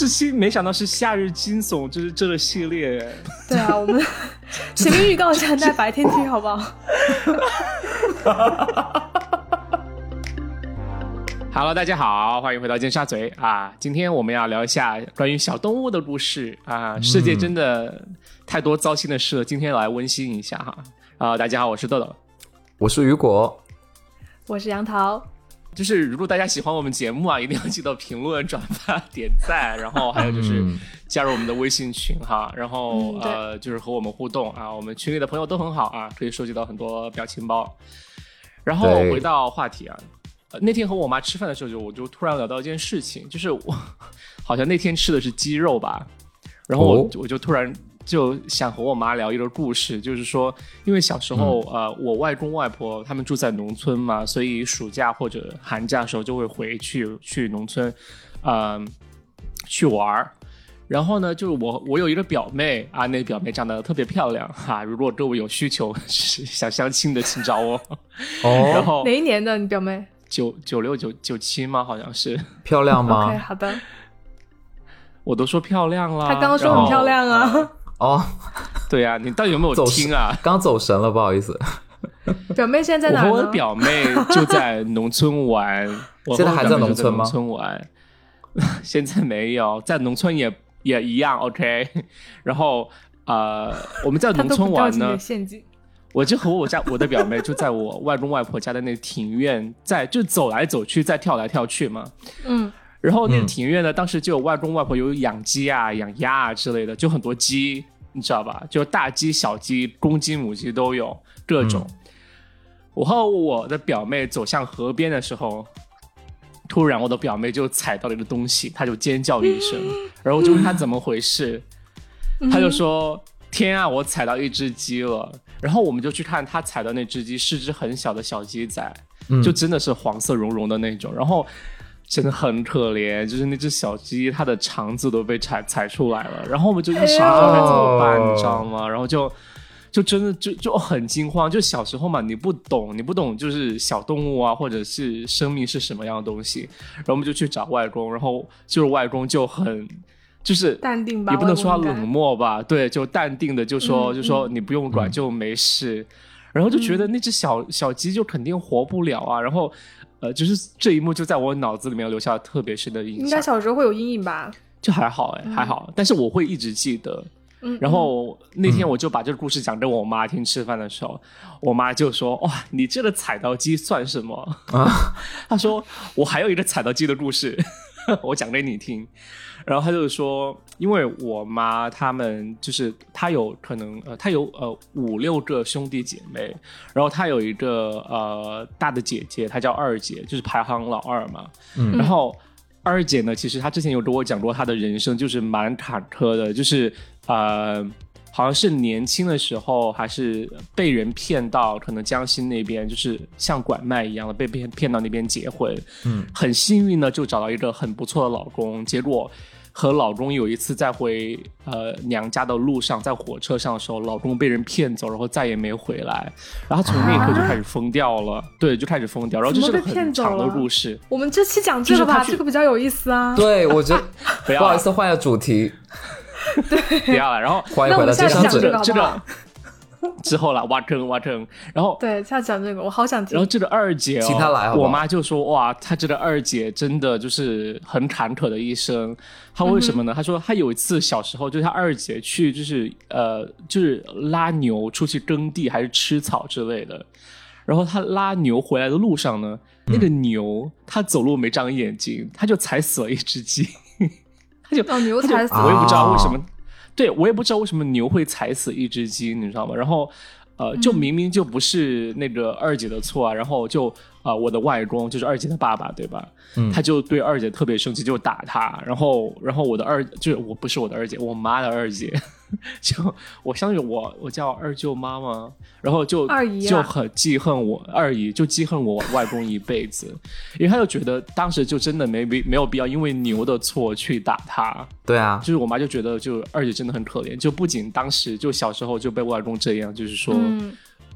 这期没想到是夏日惊悚，就是这个系列。对啊，我们 前面预告一下，在白天听好不好？Hello，大家好，欢迎回到尖沙咀啊！今天我们要聊一下关于小动物的故事啊。世界真的太多糟心的事了，今天来温馨一下哈。啊，大家好，我是豆豆，我是雨果，我是杨桃。就是如果大家喜欢我们节目啊，一定要记得评论、转发、点赞，然后还有就是加入我们的微信群哈，然后呃就是和我们互动啊。我们群里的朋友都很好啊，可以收集到很多表情包。然后回到话题啊，那天和我妈吃饭的时候，就我就突然聊到一件事情，就是我 好像那天吃的是鸡肉吧，然后我我就突然。就想和我妈聊一个故事，就是说，因为小时候，呃，我外公外婆他们住在农村嘛，所以暑假或者寒假的时候就会回去去农村，嗯，去玩儿。然后呢，就是我我有一个表妹啊，那个表妹长得特别漂亮哈。如果各位有需求想相亲的，请找我。哦。然后哪一年的你表妹？九九六九九七吗？好像是。漂亮吗？OK，好的。我都说漂亮了。她刚刚说很漂亮啊。哦，对呀，你到底有没有听啊？刚走神了，不好意思。表妹现在在哪我和？我表妹就在农村玩。现在还在农村吗？农村玩，现在没有，在农村也也一样。OK，然后呃，我们在农村玩呢。陷阱。我就和我家我的表妹就在我外公外婆家的那庭院，在就走来走去，在跳来跳去嘛。嗯。然后那个庭院呢，当时就有外公外婆有养鸡啊、养鸭啊之类的，就很多鸡，你知道吧？就大鸡、小鸡、公鸡、母鸡都有各种。我和我的表妹走向河边的时候，突然我的表妹就踩到了一个东西，她就尖叫一声，然后就问她怎么回事，她就说：“天啊，我踩到一只鸡了。”然后我们就去看她踩的那只鸡是只很小的小鸡仔，就真的是黄色茸茸的那种，然后。真的很可怜，就是那只小鸡，它的肠子都被踩踩出来了，然后我们就一时不知道该怎么办，你知道吗？然后就就真的就就很惊慌，就小时候嘛，你不懂，你不懂就是小动物啊，或者是生命是什么样的东西，然后我们就去找外公，然后就是外公就很就是淡定吧，也不能说他冷漠吧，对，就淡定的就说就说你不用管就没事，然后就觉得那只小小鸡就肯定活不了啊，然后。呃，就是这一幕就在我脑子里面留下了特别深的印象。应该小时候会有阴影吧？就还好哎，还好。但是我会一直记得。嗯。然后那天我就把这个故事讲给我妈听，吃饭的时候，我妈就说：“哇，你这个踩到鸡算什么？”啊。她说：“我还有一个踩到鸡的故事，我讲给你听。”然后他就说，因为我妈他们就是他有可能呃，他有呃五六个兄弟姐妹，然后他有一个呃大的姐姐，她叫二姐，就是排行老二嘛。嗯。然后二姐呢，其实她之前有跟我讲过，她的人生就是蛮坎坷的，就是呃。好像是年轻的时候，还是被人骗到，可能江西那边就是像拐卖一样的被骗骗到那边结婚。嗯，很幸运呢，就找到一个很不错的老公。结果和老公有一次在回呃娘家的路上，在火车上的时候，老公被人骗走，然后再也没回来。然后从那一刻就开始疯掉了，对，就开始疯掉。然后就是个很长的故事。我们这期讲这个吧，这个比较有意思啊。对，我觉得 不好意思，换个主题。对，不要了。然后欢迎回到接上这个这个之后了，挖坑挖坑。然后对，下讲这个，我好想听。然后这个二姐，请她来。我妈就说：“哇，她这个二姐真的就是很坎坷的一生。她为什么呢？她说她有一次小时候，就是她二姐去，就是呃，就是拉牛出去耕地还是吃草之类的。然后她拉牛回来的路上呢，那个牛它走路没长眼睛，它就踩死了一只鸡。”他就牛踩死，我也不知道为什么，对我也不知道为什么牛会踩死一只鸡，你知道吗？然后，呃，就明明就不是那个二姐的错啊，然后就啊，我的外公就是二姐的爸爸，对吧？他就对二姐特别生气，就打她。然后，然后我的二就是我不是我的二姐，我妈的二姐。就我相信我，我叫二舅妈嘛，然后就二姨就很记恨我二姨，就记恨我外公一辈子，因为他就觉得当时就真的没必没有必要因为牛的错去打他。对啊，就是我妈就觉得就二姐真的很可怜，就不仅当时就小时候就被外公这样，就是说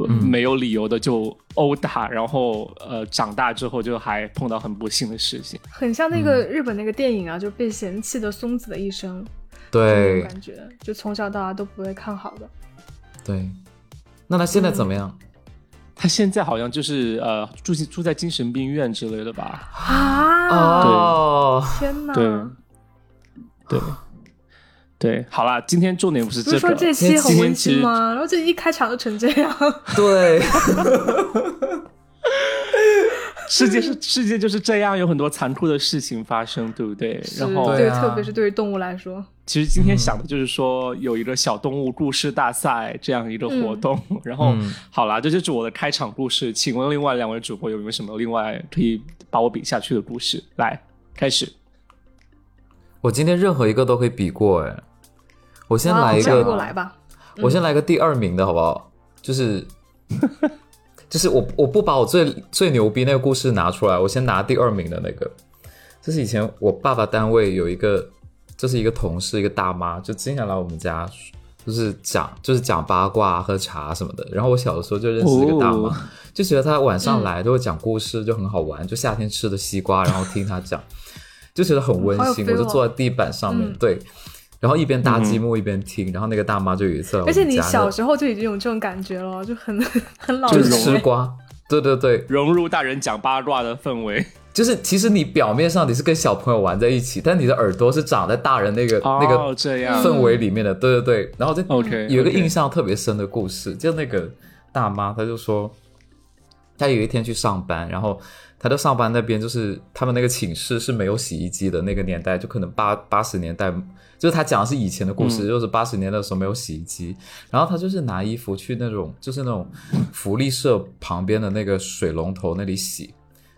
没有理由的就殴打，然后呃长大之后就还碰到很不幸的事情，很像那个日本那个电影啊，就被嫌弃的松子的一生，对，感觉就从小到大都不会看好的。对，那他现在怎么样？他现在好像就是呃住住在精神病院之类的吧？啊，哦天哪！对对。对，好啦，今天重点不是这个。不是说这期很温馨吗？然后这一开场就成这样。对，世界是世界就是这样，有很多残酷的事情发生，对不对？然后对，特别是对于动物来说。其实今天想的就是说，有一个小动物故事大赛这样一个活动。然后，好啦，这就是我的开场故事。请问另外两位主播有没有什么另外可以把我比下去的故事？来，开始。我今天任何一个都可以比过，哎，我先来一个，过来吧。我先来个第二名的好不好？就是，就是我我不把我最最牛逼那个故事拿出来，我先拿第二名的那个。这是以前我爸爸单位有一个，就是一个同事，一个大妈，就经常来我们家，就是讲就是讲八卦、喝茶什么的。然后我小的时候就认识这个大妈，就觉得她晚上来都会讲故事，就很好玩。就夏天吃的西瓜，然后听她讲。就觉得很温馨，我就坐在地板上面，对，然后一边搭积木一边听，然后那个大妈就有一次，而且你小时候就已经有这种感觉了，就很 很老，就是吃瓜，对对对，融入大人讲八卦的氛围，就是其实你表面上你是跟小朋友玩在一起，但你的耳朵是长在大人那个那个这样。氛围里面的，对对对，然后就 OK 有一个印象特别深的故事，就那个大妈，她就说，她有一天去上班，然后。他在上班那边就是他们那个寝室是没有洗衣机的那个年代，就可能八八十年代，就是他讲的是以前的故事，就是八十年代的时候没有洗衣机，然后他就是拿衣服去那种就是那种福利社旁边的那个水龙头那里洗，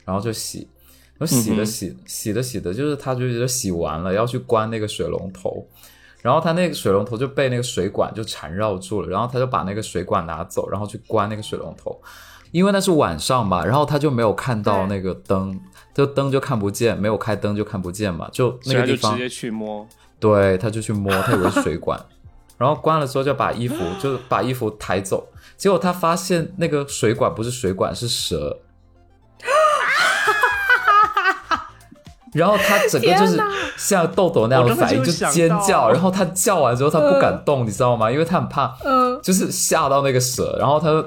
然后就洗，然后洗的洗洗的洗的，就是他就觉得洗完了要去关那个水龙头，然后他那个水龙头就被那个水管就缠绕住了，然后他就把那个水管拿走，然后去关那个水龙头。因为那是晚上嘛，然后他就没有看到那个灯，就灯就看不见，没有开灯就看不见嘛，就那个地方直接去摸，对，他就去摸，他以为水管，然后关了之后就把衣服 就把衣服抬走，结果他发现那个水管不是水管是蛇，然后他整个就是像豆豆那样的反应，就尖叫，然后他叫完之后他不敢动，你知道吗？因为他很怕，嗯，就是吓到那个蛇，然后他。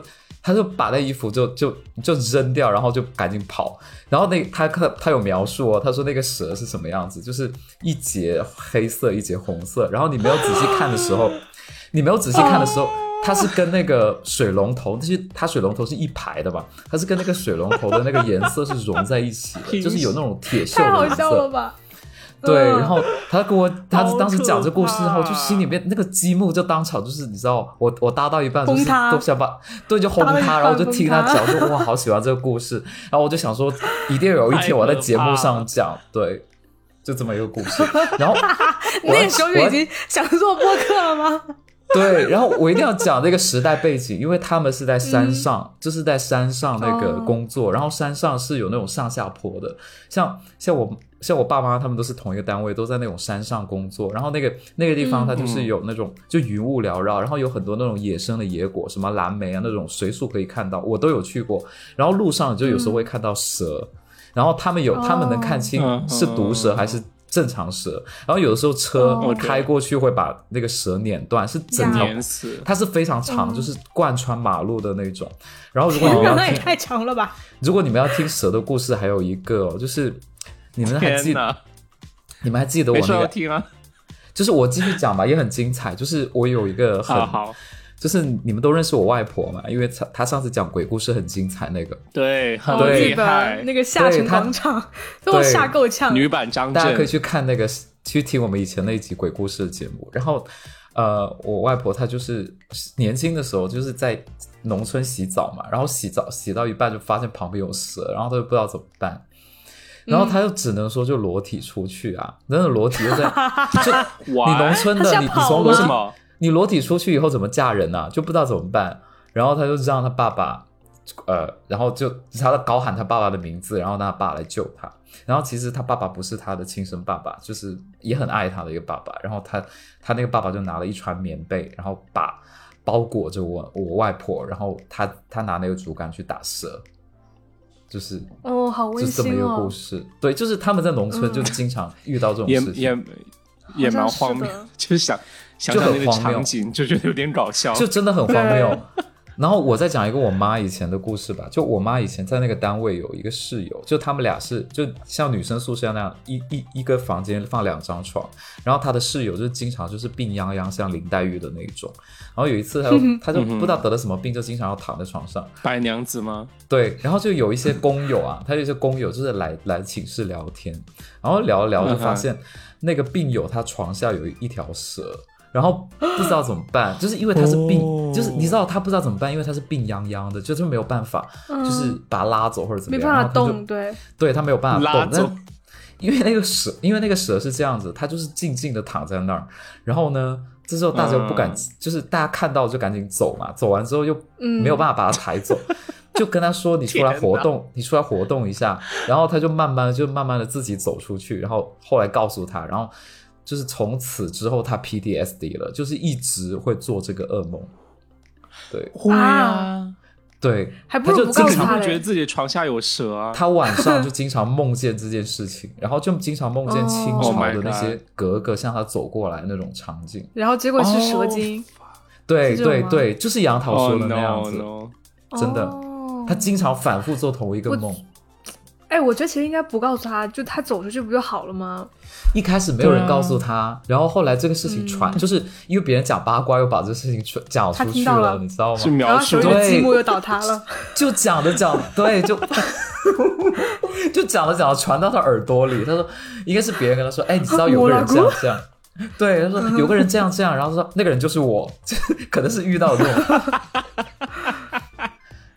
他就把那衣服就就就扔掉，然后就赶紧跑。然后那他他他有描述哦，他说那个蛇是什么样子，就是一节黑色，一节红色。然后你没有仔细看的时候，你没有仔细看的时候，它是跟那个水龙头，那些它水龙头是一排的吧？它是跟那个水龙头的那个颜色是融在一起的，就是有那种铁锈的颜色。太好笑了吧！对，然后他跟我，他当时讲这故事后，就心里面那个积木就当场就是你知道，我我搭到一半就是都想把对就轰他，然后就听他讲说哇好喜欢这个故事，然后我就想说一定有一天我在节目上讲，对，就这么一个故事。然后 那时候就已经想做播客了吗？对，然后我一定要讲那个时代背景，因为他们是在山上，就是在山上那个工作，然后山上是有那种上下坡的，像像我。像我爸妈他们都是同一个单位，都在那种山上工作。然后那个那个地方，它就是有那种就云雾缭绕，然后有很多那种野生的野果，什么蓝莓啊那种随处可以看到，我都有去过。然后路上就有时候会看到蛇，然后他们有他们能看清是毒蛇还是正常蛇。然后有的时候车开过去会把那个蛇碾断，是整条，它是非常长，就是贯穿马路的那种。然后如果你们要听，太长了吧？如果你们要听蛇的故事，还有一个就是。你们还记得？你们还记得我那个？听啊，就是我继续讲吧，也很精彩。就是我有一个很好，就是你们都认识我外婆嘛，因为她她上次讲鬼故事很精彩，那个对，很厉害。那个下沉广场，都吓够呛。女版张大家可以去看那个，去听我们以前那一集鬼故事的节目。然后，呃，我外婆她就是年轻的时候就是在农村洗澡嘛，然后洗澡洗到一半就发现旁边有蛇，然后她就不知道怎么办。然后他又只能说就裸体出去啊，真的裸体又在 就你农村的你你从裸体你裸体出去以后怎么嫁人呢？就不知道怎么办。然后他就让他爸爸，呃，然后就他高喊他爸爸的名字，然后让他爸来救他。然后其实他爸爸不是他的亲生爸爸，就是也很爱他的一个爸爸。然后他他那个爸爸就拿了一船棉被，然后把。包裹着我我外婆，然后他他拿那个竹竿去打蛇，就是哦，好温馨就这么一个故哦，事。对，就是他们在农村就经常遇到这种事情，也也蛮好像是荒谬的，就是想想那个很荒谬场景，就觉得有点搞笑。就真的很荒谬对。然后我再讲一个我妈以前的故事吧，就我妈以前在那个单位有一个室友，就他们俩是就像女生宿舍那样，一一一个房间放两张床，然后她的室友就是经常就是病殃殃，像林黛玉的那一种。然后有一次她就 她就不知道得了什么病，就经常要躺在床上。白娘子吗？对，然后就有一些工友啊，她有一些工友就是来来寝室聊天，然后聊着聊就发现那个病友他床下有一条蛇，然后不知道怎么办，就是因为他是病，哦。就是你知道他不知道怎么办，因为他是病殃殃的，就是没有办法，就是把他拉走或者怎么样，没办法动，对，对他没有办法动，拉走。但因为那个蛇，因为那个蛇是这样子，它就是静静的躺在那儿，然后呢，这时候大家又不敢，嗯。就是大家看到就赶紧走嘛，走完之后又嗯。没有办法把它抬走，就跟他说你出来活动，你出来活动一下，然后他就慢慢就慢慢的自己走出去，然后后来告诉他，然后就是从此之后他 PTSD 了，就是一直会做这个噩梦，对。会啊，对，还不如他就经常不告诉他会觉得。自己床下有蛇啊？他晚上就经常梦见这件事情，然后就经常梦见清哦。朝 Oh 的那些格格向他走过来那种场景。然后结果是蛇哦精，对对对，就是杨桃哦说的那样子，no，真的哦。他经常反复做同一个我梦。哎，我觉得其实应该不告诉他，就他走出去不就好了吗？一开始没有人告诉他，然后后来这个事情传，就是因为别人讲八卦，又把这事情传讲出去了你知道吗描述后手里的对积木又倒塌了。就讲着讲，对，就 就讲着讲着传到他耳朵里。他说，应该是别人跟他说，哎，你知道有个人这样 这样。对，他说有个人这样这样，然后说那个人就是我，可能是遇到这种。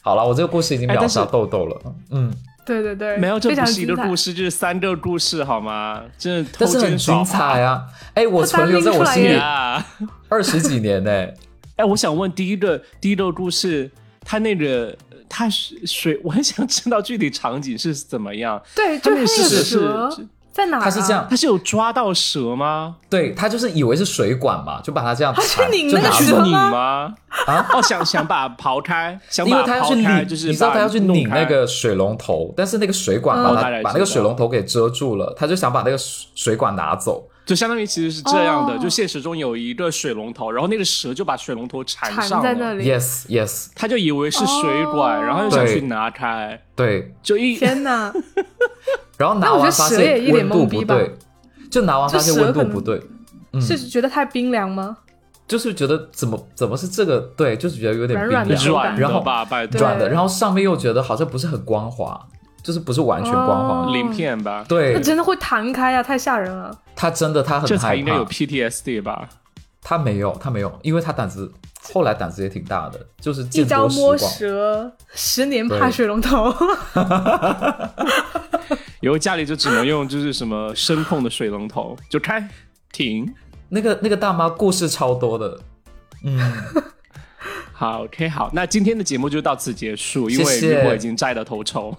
好了，我这个故事已经秒杀豆豆了，嗯，对对对，没有，这不是一个故事，这是三个故事，好吗？真的但是很精彩啊！哎，我存留在我心里单拎出来呀！二十几年呢、哎，我想问第一个第一个故事，它那个它是水，我很想知道具体场景是怎么样。对，它那个就是是在哪啊？他是这样他是有抓到蛇吗？对他就是以为是水管嘛，就把它这样他去缠，拧吗去拧吗？啊，哦，想想把它刨开，想把它刨开，就是你知道把他要去拧那个水龙头，但是那个水管嗯把它、把那个水龙头给遮住了，他就想把那个水水管拿走。就相当于其实是这样的，哦就现实中有一个水龙头，然后那个蛇就把水龙头缠缠上了，在那里。Yes, yes，他就以为是水管，哦然后又想去拿开，对，就一天哪！然后拿那我觉得完发蛇也一脸现温度懵逼吧不对，就拿完发现温度不对，嗯，是觉得太冰凉吗？就是觉得怎么怎么是这个对，就是觉得有点冰软软的凉软然后的吧，拜托，软的，对然后上面又觉得好像不是很光滑，就是不是完全光滑。哦鳞片吧，对那，真的会弹开啊，太吓人了。他真的他很这才应该有，PTSD 吧？他没有他没有，因为他胆子后来胆子也挺大的，就是一见朝摸。蛇，十年怕水龙头。以后家里就只能用就是什么声控的水龙头，就开停。那个那个大妈故事超多的，嗯，好，OK，好，那今天的节目就到此结束，因为谢谢雨果已经摘得头筹。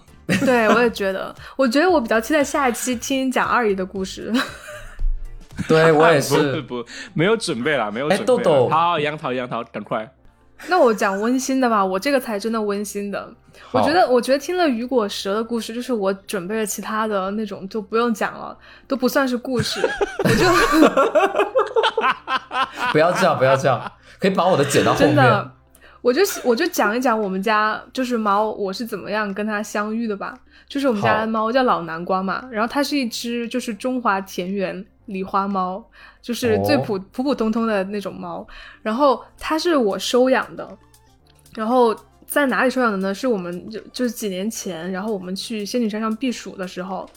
对，我也觉得，我觉得我比较期待下一期听讲二姨的故事。对我也 不是。不，没有准备啦，没有哎准备啦。豆豆好，杨桃，杨桃，赶快。那我讲温馨的吧，我这个才真的温馨的。我觉得，我觉得听了雨果蛇的故事，就是我准备了其他的那种就不用讲了，都不算是故事。我就 不要这样，不要这样，可以把我的剪到后面。真的，我就我就讲一讲我们家就是猫，我是怎么样跟它相遇的吧。就是我们家的猫叫老南瓜嘛，然后它是一只就是中华田园狸花猫，就是最哦普、普普通通的那种猫。然后它是我收养的，然后在哪里收养的呢？是我们就就是几年前，然后我们去仙女山上避暑的时候。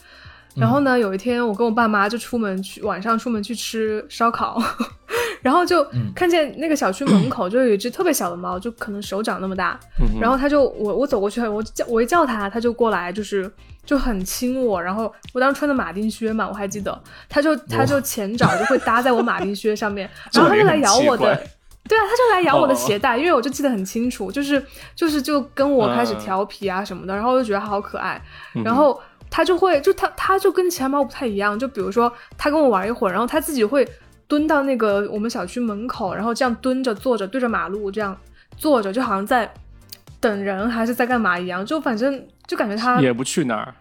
然后呢，有一天我跟我爸妈就出门去，晚上出门去吃烧烤，然后就看见那个小区门口就有一只特别小的猫，就可能手掌那么大，嗯然后它就我我走过去，我叫我一叫它，它就过来，就是就很亲我，然后我当时穿的马丁靴嘛，我还记得，它就它就前爪就会搭在我马丁靴上面，然后它就来咬我的。对啊，它就来咬我的哦鞋带，因为我就记得很清楚，就是就是就跟我开始嗯调皮啊什么的，然后我就觉得它好可爱，嗯。然后它就会就它它就跟其他猫不太一样，就比如说它跟我玩一会儿，然后它自己会蹲到那个我们小区门口，然后这样蹲着坐着对着马路这样坐着，就好像在等人还是在干嘛一样，就反正就感觉他也不去哪儿。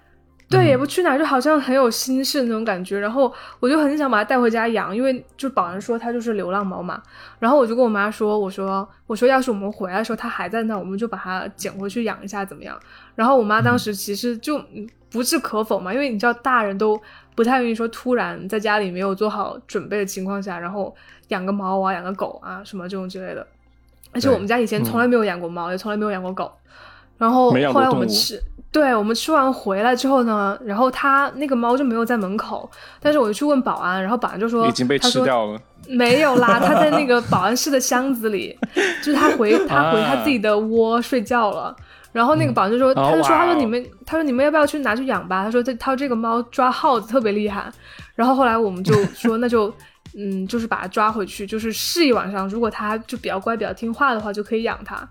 对，也不去哪儿，就好像很有心事那种感觉。然后我就很想把它带回家养，因为就保安说它就是流浪猫嘛。然后我就跟我妈说：“我说，我说，要是我们回来的时候它还在那，我们就把它捡回去养一下，怎么样？”然后我妈当时其实就不置可否嘛，因为你知道大人都不太愿意说突然在家里没有做好准备的情况下，然后养个猫啊、养个狗啊什么这种之类的。而且我们家以前从来没有养过猫，也从来没有养过狗。然后后来我们吃。对我们吃完回来之后呢，然后他那个猫就没有在门口，但是我就去问保安，然后保安就说已经被吃掉了，没有啦，他在那个保安室的箱子里，就是他回 他回他自己的窝睡觉了。然后那个保安就说，他就说他说你们他说你们要不要去拿去养吧？他说这他这个猫抓耗子特别厉害。然后后来我们就说那就嗯就是把它抓回去，就是试一晚上，如果它就比较乖比较听话的话，就可以养它。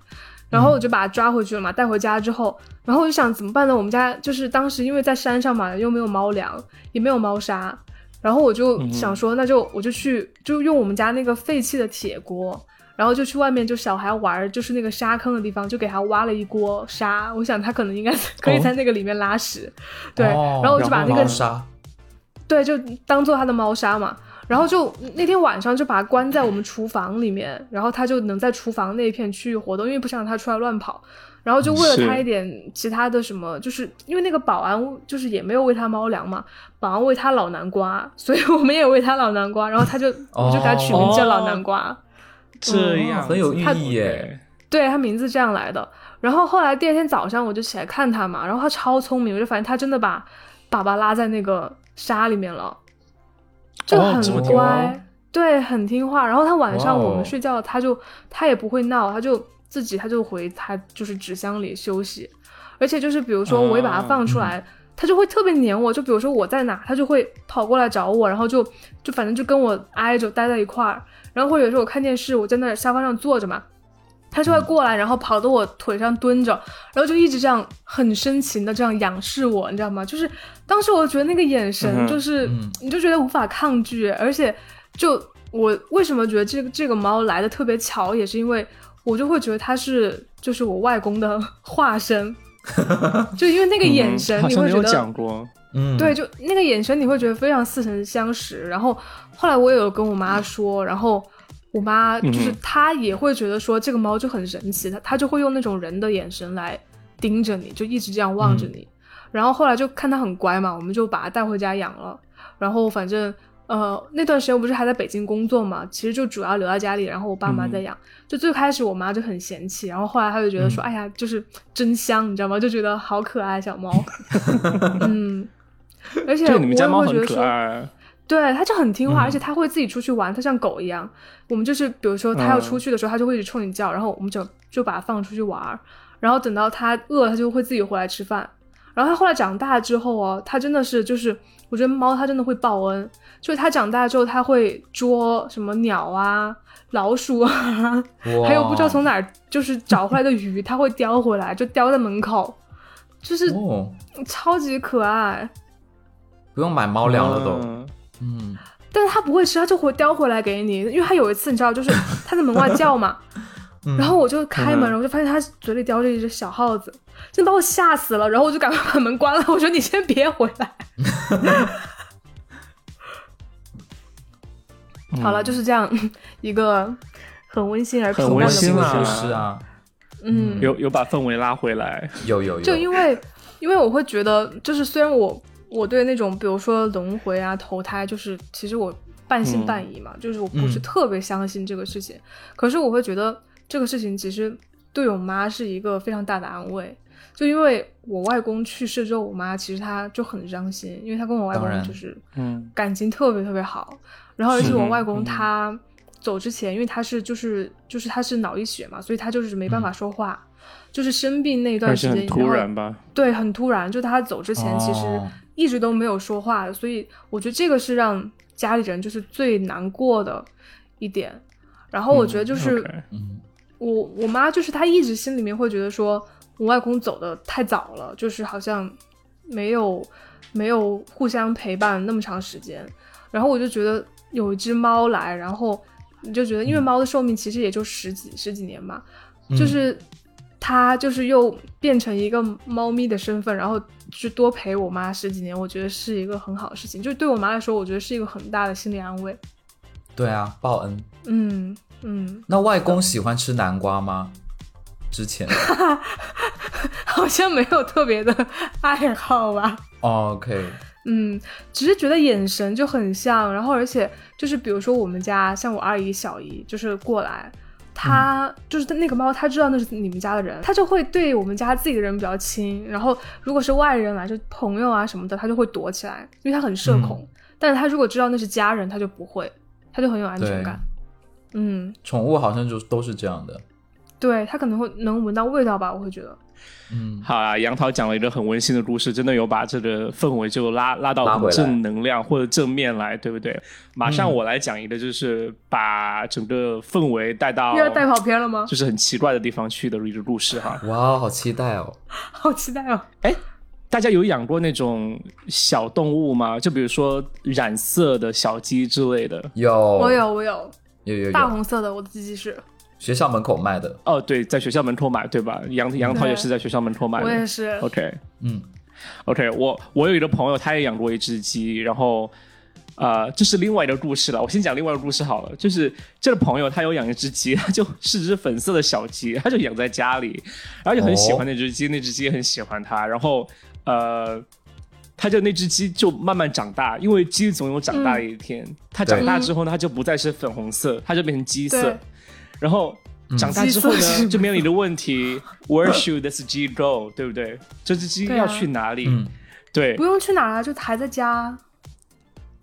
然后我就把它抓回去了嘛，带回家之后，然后我就想怎么办呢？我们家就是当时因为在山上嘛，又没有猫粮，也没有猫砂，然后我就想说，那就我就去，就用我们家那个废弃的铁锅，然后就去外面就小孩玩，就是那个沙坑的地方，就给他挖了一锅沙。我想他可能应该可以在那个里面拉屎，对，然后我就把那个沙，对，就当做他的猫砂嘛。然后就那天晚上就把它关在我们厨房里面，然后它就能在厨房那一片区域活动，因为不想让它出来乱跑。然后就喂了它一点其他的什么，就是因为那个保安就是也没有喂它猫粮嘛，保安喂它老南瓜，所以我们也喂它老南瓜。然后它就我就给它取名叫老南瓜，这样很有寓意耶。对，它名字这样来的。然后后来第二天早上我就起来看它嘛，然后它超聪明，我就发现它真的把粑粑拉在那个沙里面了。就很乖，对，很听话。然后他晚上我们睡觉，他就他也不会闹，他就自己他就回他就是纸箱里休息。而且就是比如说我一把它放出来，他就会特别黏我。就比如说我在哪，它就会跑过来找我，然后就就反正就跟我挨着待在一块儿。然后或者说我看电视，我在那沙发上坐着嘛。他就会过来，然后跑到我腿上蹲着，然后就一直这样很深情的这样仰视我，你知道吗？就是当时我觉得那个眼神，就是你就觉得无法抗拒，而且就我为什么觉得这个这个猫来的特别巧，也是因为我就会觉得它是就是我外公的化身，就因为那个眼神，你会觉得讲过，嗯，对，就那个眼神你会觉得非常似曾相识。然后后来我也有跟我妈说，然后。我妈就是她也会觉得说这个猫就很神奇，她她就会用那种人的眼神来盯着你，就一直这样望着你。然后后来就看它很乖嘛，我们就把它带回家养了。然后反正呃那段时间我不是还在北京工作嘛，其实就主要留在家里，然后我爸妈在养。就最开始我妈就很嫌弃，然后后来她就觉得说，哎呀，就是真香，你知道吗？就觉得好可爱小猫。嗯，而且你们家猫很可爱。对，它就很听话，而且它会自己出去玩，它像狗一样。我们就是，比如说它要出去的时候，它就会一直冲你叫，然后我们就就把它放出去玩。然后等到它饿，它就会自己回来吃饭。然后它后来长大之后哦，它真的是就是，我觉得猫它真的会报恩。就是它长大之后，它会捉什么鸟啊、老鼠啊，还有不知道从哪儿就是找回来的鱼，它会叼回来，就叼在门口，就是超级可爱。不用买猫粮了都。嗯，但是他不会吃，他就会叼回来给你。因为他有一次，你知道，就是他在门外叫嘛，然后我就开门，然后就发现他嘴里叼着一只小耗子，真把我吓死了。然后我就赶快把门关了，我说你先别回来。好了，就是这样一个很温馨而很温馨的故事啊。嗯，有有把氛围拉回来，有有有。就因为因为我会觉得，就是虽然我。我对那种，比如说轮回啊、投胎，就是其实我半信半疑嘛，就是我不是特别相信这个事情。可是我会觉得这个事情其实对我妈是一个非常大的安慰，就因为我外公去世之后，我妈其实她就很伤心，因为她跟我外公就是嗯。感情特别特别好。然后而且我外公他走之前，因为他是就是就是他是脑溢血嘛，所以他就是没办法说话，就是生病那段时间突然吧，对，很突然，就他走之前其实。一直都没有说话，所以我觉得这个是让家里人就是最难过的一点。然后我觉得就是，我我妈就是她一直心里面会觉得说，我外公走的太早了，就是好像没有没有互相陪伴那么长时间。然后我就觉得有一只猫来，然后你就觉得，因为猫的寿命其实也就十几十几年嘛，就是它就是又变成一个猫咪的身份，然后去多陪我妈十几年，我觉得是一个很好的事情。就对我妈来说，我觉得是一个很大的心理安慰。对啊，报恩。嗯嗯。那外公喜欢吃南瓜吗？之前 好像没有特别的爱好吧。OK。嗯，只是觉得眼神就很像，然后而且就是比如说我们家像我二姨、小姨就是过来，他就是那个猫，他知道那是你们家的人，他就会对我们家自己的人比较亲。然后如果是外人来，就朋友啊什么的，他就会躲起来，因为他很社恐。但是他如果知道那是家人，他就不会，他就很有安全感。嗯，宠物好像就都是这样的。对它可能会能闻到味道吧，我会觉得。嗯，好啊，杨桃讲了一个很温馨的故事，真的有把这个氛围就拉拉到正能量或者正面来，对不对？马上我来讲一个，就是把整个氛围带到又要带跑偏了吗？就是很奇怪的地方去的一个故事哈。哇，好期待哦，好期待哦！哎，大家有养过那种小动物吗？就比如说染色的小鸡之类的？有，我有，我有，有有大红色的，我的鸡鸡是。学校门口卖的哦，对，在学校门口买，对吧？杨杨桃也是在学校门口买的，我也是。OK，嗯，OK，我我有一个朋友，他也养过一只鸡，然后，呃，这是另外一个故事了。我先讲另外一个故事好了，就是这个朋友他有养一只鸡，他就是只粉色的小鸡，他就养在家里，然后就很喜欢那只鸡，那只鸡也很喜欢他，然后呃，他就那只鸡就慢慢长大，因为鸡总有长大的一天，它长大之后呢，它就不再是粉红色，它就变成鸡色。然后长大之后呢，就面临的问题，Where should this 鸡 go？对不对？这只鸡要去哪里？对，不用去哪啊，就还在家。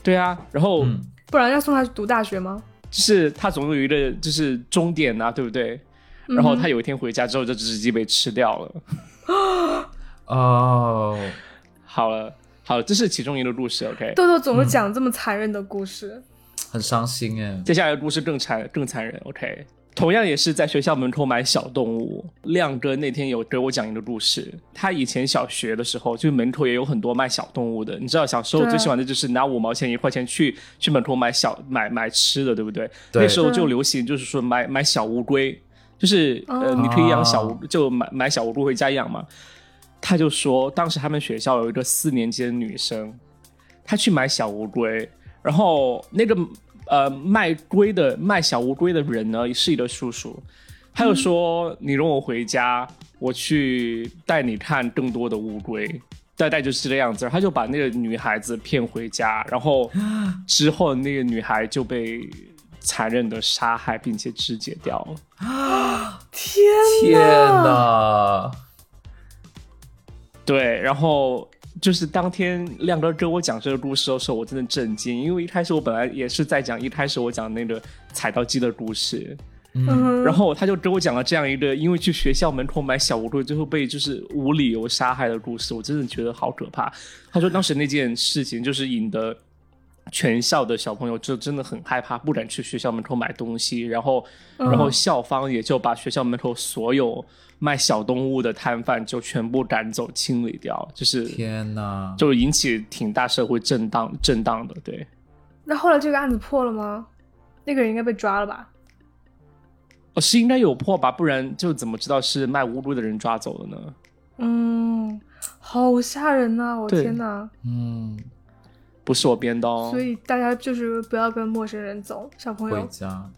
对啊，然后不然要送他去读大学吗？就是他总有一个就是终点啊，对不对？然后他有一天回家之后，这只鸡被吃掉了。哦，好了，好了，这是其中一个故事。OK，豆豆总是讲这么残忍的故事，很伤心哎。接下来的故事更残更残忍。OK。同样也是在学校门口买小动物。亮哥那天有给我讲一个故事，他以前小学的时候，就门口也有很多卖小动物的。你知道，小时候最喜欢的就是拿五毛钱、一块钱去去门口买小买买吃的，对不对？那时候就流行，就是说买买小乌龟，就是呃，你可以养小乌，就买买小乌龟回家养嘛。他就说，当时他们学校有一个四年级的女生，她去买小乌龟，然后那个。呃，卖龟的卖小乌龟的人呢，是一个叔叔，他就说：“你容我回家，我去带你看更多的乌龟。”大概就是这个样子。他就把那个女孩子骗回家，然后之后那个女孩就被残忍的杀害，并且肢解掉了。啊！天天哪！对，然后。就是当天亮哥跟我讲这个故事的时候，我真的震惊，因为一开始我本来也是在讲一开始我讲那个踩到鸡的故事，嗯，然后他就跟我讲了这样一个因为去学校门口买小乌龟，最后被就是无理由杀害的故事，我真的觉得好可怕。他说当时那件事情就是引得全校的小朋友就真的很害怕，不敢去学校门口买东西，然后然后校方也就把学校门口所有。卖小动物的摊贩就全部赶走清理掉，就是天呐，就引起挺大社会震荡震荡的。对，那后来这个案子破了吗？那个人应该被抓了吧？哦，是应该有破吧，不然就怎么知道是卖乌龟的人抓走了呢？嗯，好吓人呐！我天呐，嗯，不是我编的哦。所以大家就是不要跟陌生人走，小朋友回家。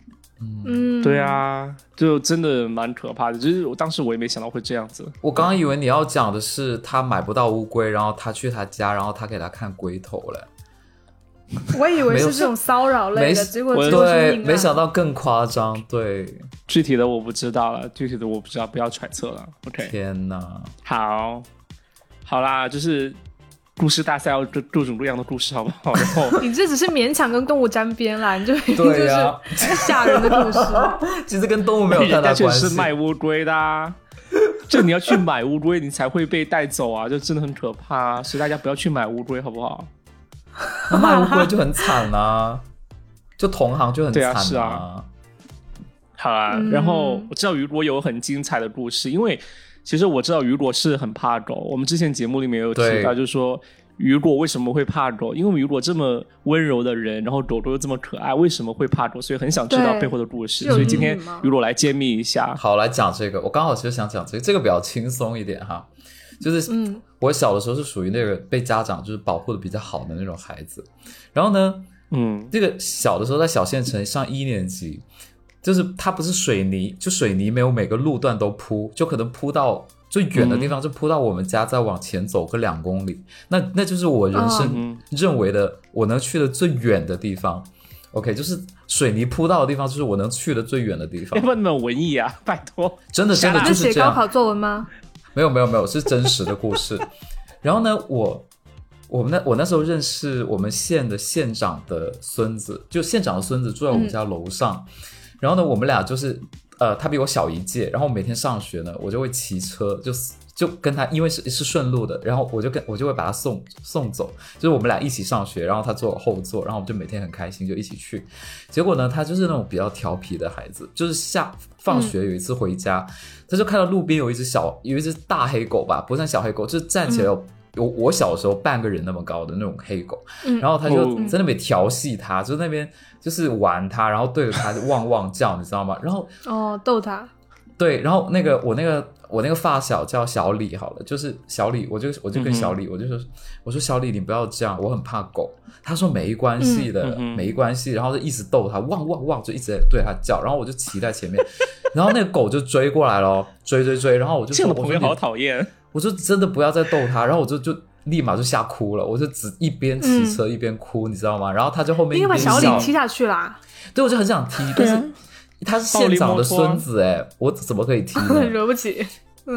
嗯，对啊，就真的蛮可怕的。就是我当时我也没想到会这样子。我刚刚以为你要讲的是他买不到乌龟，然后他去他家，然后他给他看龟头了。我以为是这种骚扰类的，结果对，没想到更夸张。对，具体的我不知道了，具体的我不知道，不要揣测了。OK，天哪，好，好啦，就是。故事大赛要各各种各样的故事，好不好？然后 你这只是勉强跟动物沾边啦，你就 就是吓人的故事。其实跟动物没有太大关系。是卖乌龟的，就你要去买乌龟，你才会被带走啊！就真的很可怕，所以大家不要去买乌龟，好不好？卖乌龟就很惨啊，就同行就很惨啊。是啊。好啊，然后我知道雨果有很精彩的故事，因为。其实我知道雨果是很怕狗，我们之前节目里面有提到，就是说雨果为什么会怕狗？因为雨果这么温柔的人，然后狗狗又这么可爱，为什么会怕狗？所以很想知道背后的故事。所以今天雨果来揭秘一下。好，来讲这个。我刚好其实想讲这个，这个比较轻松一点哈。就是，嗯，我小的时候是属于那个被家长就是保护的比较好的那种孩子。然后呢，嗯，这个小的时候在小县城上一年级，就是它不是水泥，就水泥没有每个路段都铺，就可能铺到。最远的地方就铺到我们家，再往前走个两公里，那那就是我人生认为的我能去的最远的地方。OK，就是水泥铺到的地方，就是我能去的最远的地方。不那么文艺啊，拜托，真的真的就是这样。高考作文吗？没有没有没有，是真实的故事。然后呢，我我们那我那时候认识我们县的县长的孙子，就县长的孙子住在我们家楼上。然后呢，我们俩就是。呃，他比我小一届，然后每天上学呢，我就会骑车，就就跟他，因为是是顺路的，然后我就跟我就会把他送送走，就是我们俩一起上学，然后他坐我后座，然后我们就每天很开心，就一起去。结果呢，他就是那种比较调皮的孩子，就是下放学有一次回家，他就看到路边有一只小有一只大黑狗吧，不算小黑狗，就是站起来有有我小时候半个人那么高的那种黑狗，然后他就在那边调戏他，就那边。就是玩它，然后对着它汪汪叫，你知道吗？然后哦，逗它。对，然后那个我那个我那个发小叫小李，好了，就是小李，我就我就跟小李，我就说，我说小李，你不要这样，我很怕狗。他说没关系的，没关系，然后就一直逗它，汪汪汪，就一直在对他叫。然后我就骑在前面，然后那个狗就追过来了，追追追，然后我就说，我好讨厌，我就真的不要再逗它，然后我就就。立马就吓哭了，我就只一边骑车一边哭，你知道吗？然后他就后面应该把小李踢下去啦。对，我就很想踢，但是他是县长的孙子哎，我怎么可以踢呢？惹不起。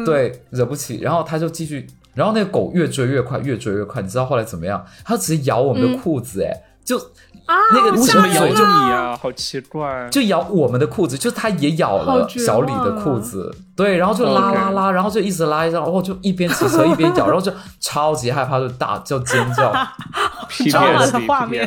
对，惹不起。然后他就继续，然后那个狗越追越快，越追越快。你知道后来怎么样？它直接咬我们的裤子哎，就。啊！那个为什么咬就你啊？好奇怪！就咬我们的裤子，就它也咬了小李的裤子，对，然后就拉拉拉，然后就一直拉，然后就一边骑车一边咬，然后就超级害怕，就大叫尖叫，超的画面。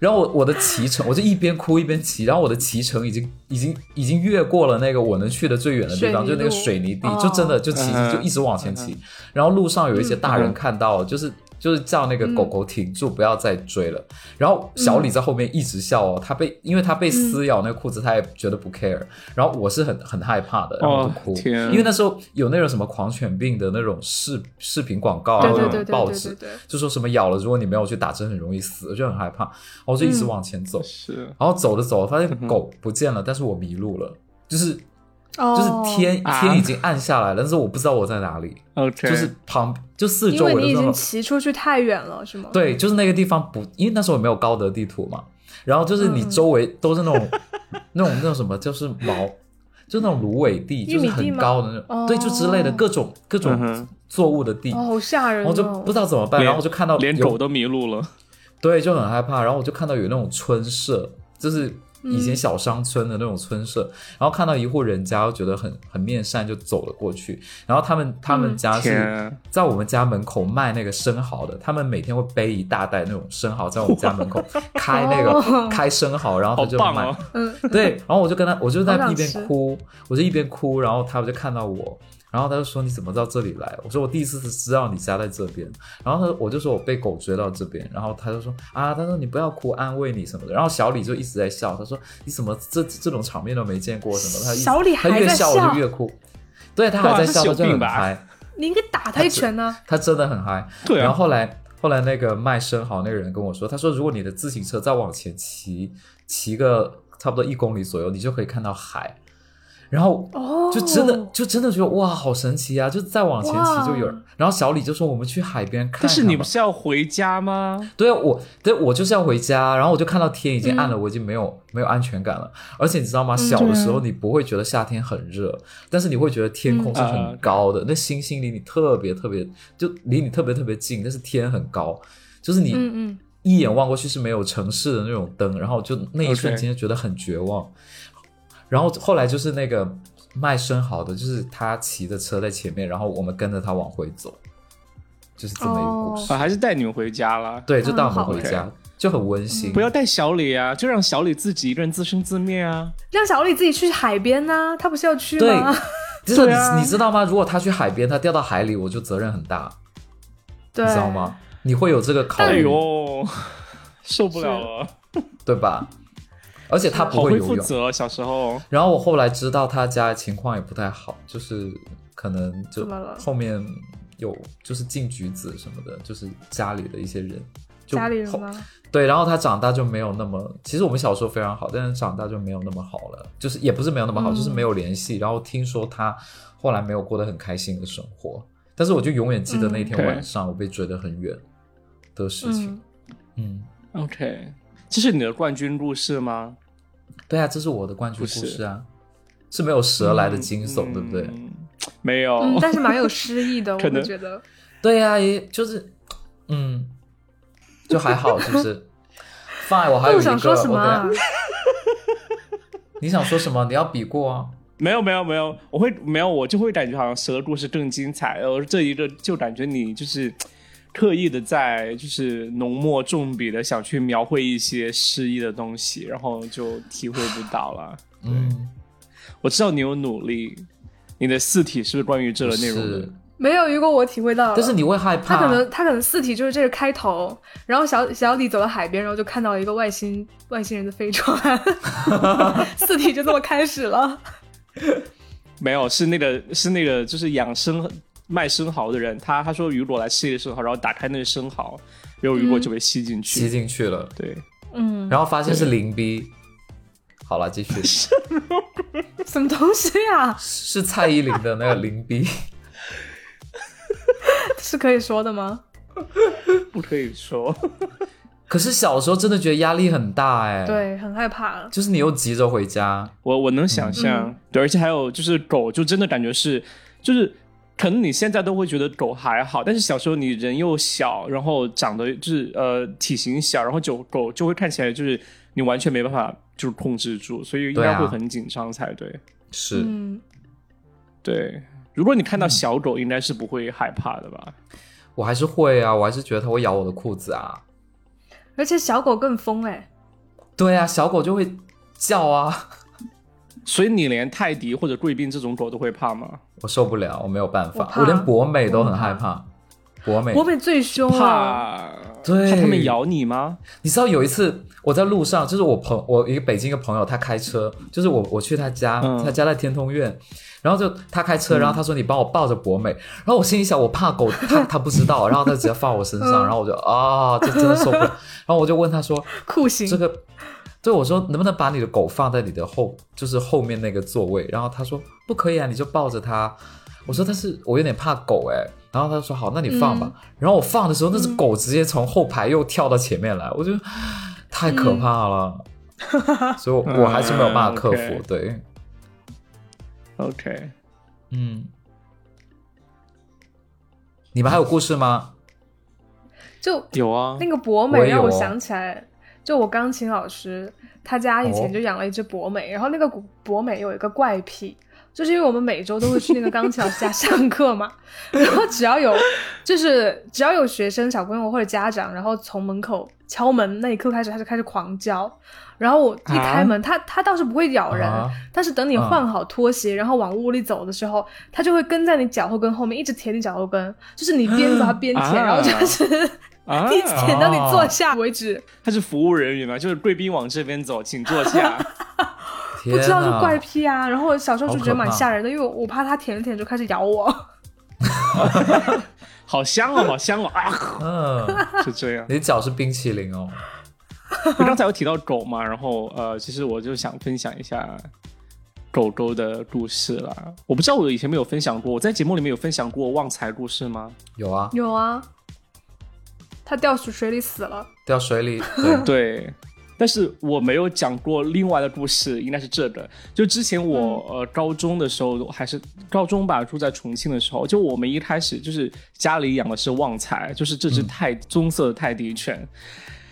然后我我的骑程，我就一边哭一边骑，然后我的骑程已经已经已经越过了那个我能去的最远的地方，就那个水泥地，就真的就骑就一直往前骑，然后路上有一些大人看到，就是。就是叫那个狗狗停住，不要再追了。然后小李在后面一直笑哦，他被因为他被撕咬那个裤子，他也觉得不 care。然后我是很很害怕的，然后就哭，因为那时候有那种什么狂犬病的那种视视频广告啊，那种报纸，就说什么咬了，如果你没有去打针，很容易死，我就很害怕。我就一直往前走，是，然后走着走着，发现狗不见了，但是我迷路了，就是。就是天天已经暗下来了，但是我不知道我在哪里。OK，就是旁就四周，因为你已经骑出去太远了，是吗？对，就是那个地方不，因为那时候也没有高德地图嘛。然后就是你周围都是那种 那种那种什么，就是毛，就那种芦苇地，就是很高的那种，对，就之类的各种各种作物的地，好吓人。然后就不知道怎么办，然后我就看到连狗都迷路了，对，就很害怕。然后我就看到有那种村舍，就是。以前小商村的那种村舍，然后看到一户人家，觉得很很面善，就走了过去。然后他们他们家是在我们家门口卖那个生蚝的，他们每天会背一大袋那种生蚝在我们家门口 开那个开生蚝，然后他就卖。嗯，对。然后我就跟他，我就在一边哭，我就一边哭，然后他们就看到我。然后他就说：“你怎么到这里来？”我说：“我第一次是知道你家在这边。”然后他我就说我被狗追到这边。然后他就说：“啊，他说你不要哭，安慰你什么的。”然后小李就一直在笑，他说：“你怎么这这种场面都没见过什么？”他小李还在笑，我就越哭。对他还在笑，他就很嗨。你应该打他一拳呢。他真的很嗨。对。然后后来后来那个卖生蚝那个人跟我说：“他说如果你的自行车再往前骑骑个差不多一公里左右，你就可以看到海。”然后就真的就真的觉得哇，好神奇啊！就再往前骑就有。然后小李就说：“我们去海边看。”但是你不是要回家吗？对啊，我对我就是要回家。然后我就看到天已经暗了，我已经没有没有安全感了。而且你知道吗？小的时候你不会觉得夏天很热，但是你会觉得天空是很高的，那星星离你特别特别，就离你特别特别近。但是天很高，就是你一眼望过去是没有城市的那种灯，然后就那一瞬间觉得很绝望。然后后来就是那个卖生蚝的，就是他骑着车在前面，然后我们跟着他往回走，就是这么一个故事。还是带你们回家了？对，就带我们回家，就很温馨。不要带小李啊，就让小李自己一个人自生自灭啊。让小李自己去海边呢，他不是要去吗？对，就是你知道吗？如果他去海边，他掉到海里，我就责任很大，你知道吗？你会有这个考哎虑，呦，受不了了，对吧？而且他不会会游泳。负责。小时候，然后我后来知道他家情况也不太好，就是可能就后面有就是进局子什么的，就是家里的一些人，就家里人吗？对，然后他长大就没有那么，其实我们小时候非常好，但是长大就没有那么好了，就是也不是没有那么好，嗯就是没有联系。然后听说他后来没有过得很开心的生活，但是我就永远记得那天嗯晚上我被追得很远的事情。嗯，嗯，OK，这是你的冠军故事吗？对啊，这是我的冠军故事啊，是没有蛇来的惊悚，对不对？嗯没有，嗯，但是蛮有诗意的，我可能觉得。对呀、也就是，嗯，就还好，是不是？Fine，我还有一个，我想说什么我啊等？下你想说什么？你要比过啊？没有没有没有，我会没有，我就会感觉好像蛇的故事更精彩，而这一个就感觉你就是刻意的在就是浓墨重笔的想去描绘一些诗意的东西，然后就体会不到了。嗯，我知道你有努力，你的四体是不是关于这个内容的？没有，如果我体会到了，但是你会害怕，他可能他可能四体就是这个开头，然后小小李走到海边，然后就看到了一个外星外星人的飞船，四体就这么开始了。没有，是那个是那个就是养生卖生蚝的人，他他说雨果来吃一个生蚝，然后打开那个生蚝，然后雨果就被吸进去。吸进去了，对，嗯，然后发现是零 B。好了，继续，什么东西啊？是蔡依林的那个零 B，是可以说的吗？不可以说。可是小时候真的觉得压力很大哎，，对，很害怕。就是你又急着回家，我我能想象，嗯对，而且还有就是狗，就真的感觉是，就是可能你现在都会觉得狗还好，但是小时候你人又小，然后长得就是呃体型小，然后就狗就会看起来就是你完全没办法就是控制住，所以应该会很紧张才对。是，嗯，对，如果你看到嗯小狗，应该是不会害怕的吧？我还是会啊，我还是觉得它会咬我的裤子啊。而且小狗更疯哎、对啊，小狗就会叫啊，所以你连泰迪或者贵宾这种狗都会怕吗？我受不了，我没有办法，我我连博美都很害怕。博美，博美最凶了，怕？对怕他们咬你吗？你知道有一次我在路上，就是我朋我一个北京一个朋友，他开车，就是我我去他家，嗯他家在天通苑，然后就他开车，然后他说你帮我抱着博美，然后我心里想我怕狗，他 他不知道，然后他直接放我身上，嗯然后我就啊，这真的受不了，然后我就问他说酷刑。这个。对我说，能不能把你的狗放在你的后，就是后面那个座位？然后他说不可以啊，你就抱着它。我说但是我有点怕狗哎、然后他说好，那你放吧。然后我放的时候，那只狗直接从后排又跳到前面来，我觉得太可怕了，所以我我还是没有办法克服。对，OK，嗯，你们还有故事吗？就有啊，那个博美让我想起来，就我钢琴老师他家以前哦。就养了一只博美，然后那个博美有一个怪癖，就是因为我们每周都会去那个钢琴老师家 上课嘛，然后只要有就是只要有学生小朋友或者家长，然后从门口敲门那一刻开始，他就开始狂叫。然后我一开门，它它倒是不会咬人，啊但是等你换好拖鞋，然后往屋里走的时候，它就会跟在你脚后跟后面，一直舔你脚后跟，就是你边走它边舔，啊然后就是啊，一直舔到你坐下为止。他是服务人员嘛，就是贵宾往这边走，请坐下。不知道是怪癖啊，然后我小时候就觉得蛮吓人的，因为我怕它舔着舔着就开始咬我。好香哦，好香哦啊！嗯，是这样。你的脚是冰淇淋哦。刚才有提到狗嘛，然后呃，其实我就想分享一下狗狗的故事啦。我不知道我以前没有分享过，我在节目里面有分享过旺财故事吗？有啊，有啊，它掉水水里死了。掉水里。对，对，但是我没有讲过另外的故事，应该是这个。就之前我、呃高中的时候，还是高中吧，住在重庆的时候，就我们一开始就是家里养的是旺财，就是这只泰、棕色的泰迪犬。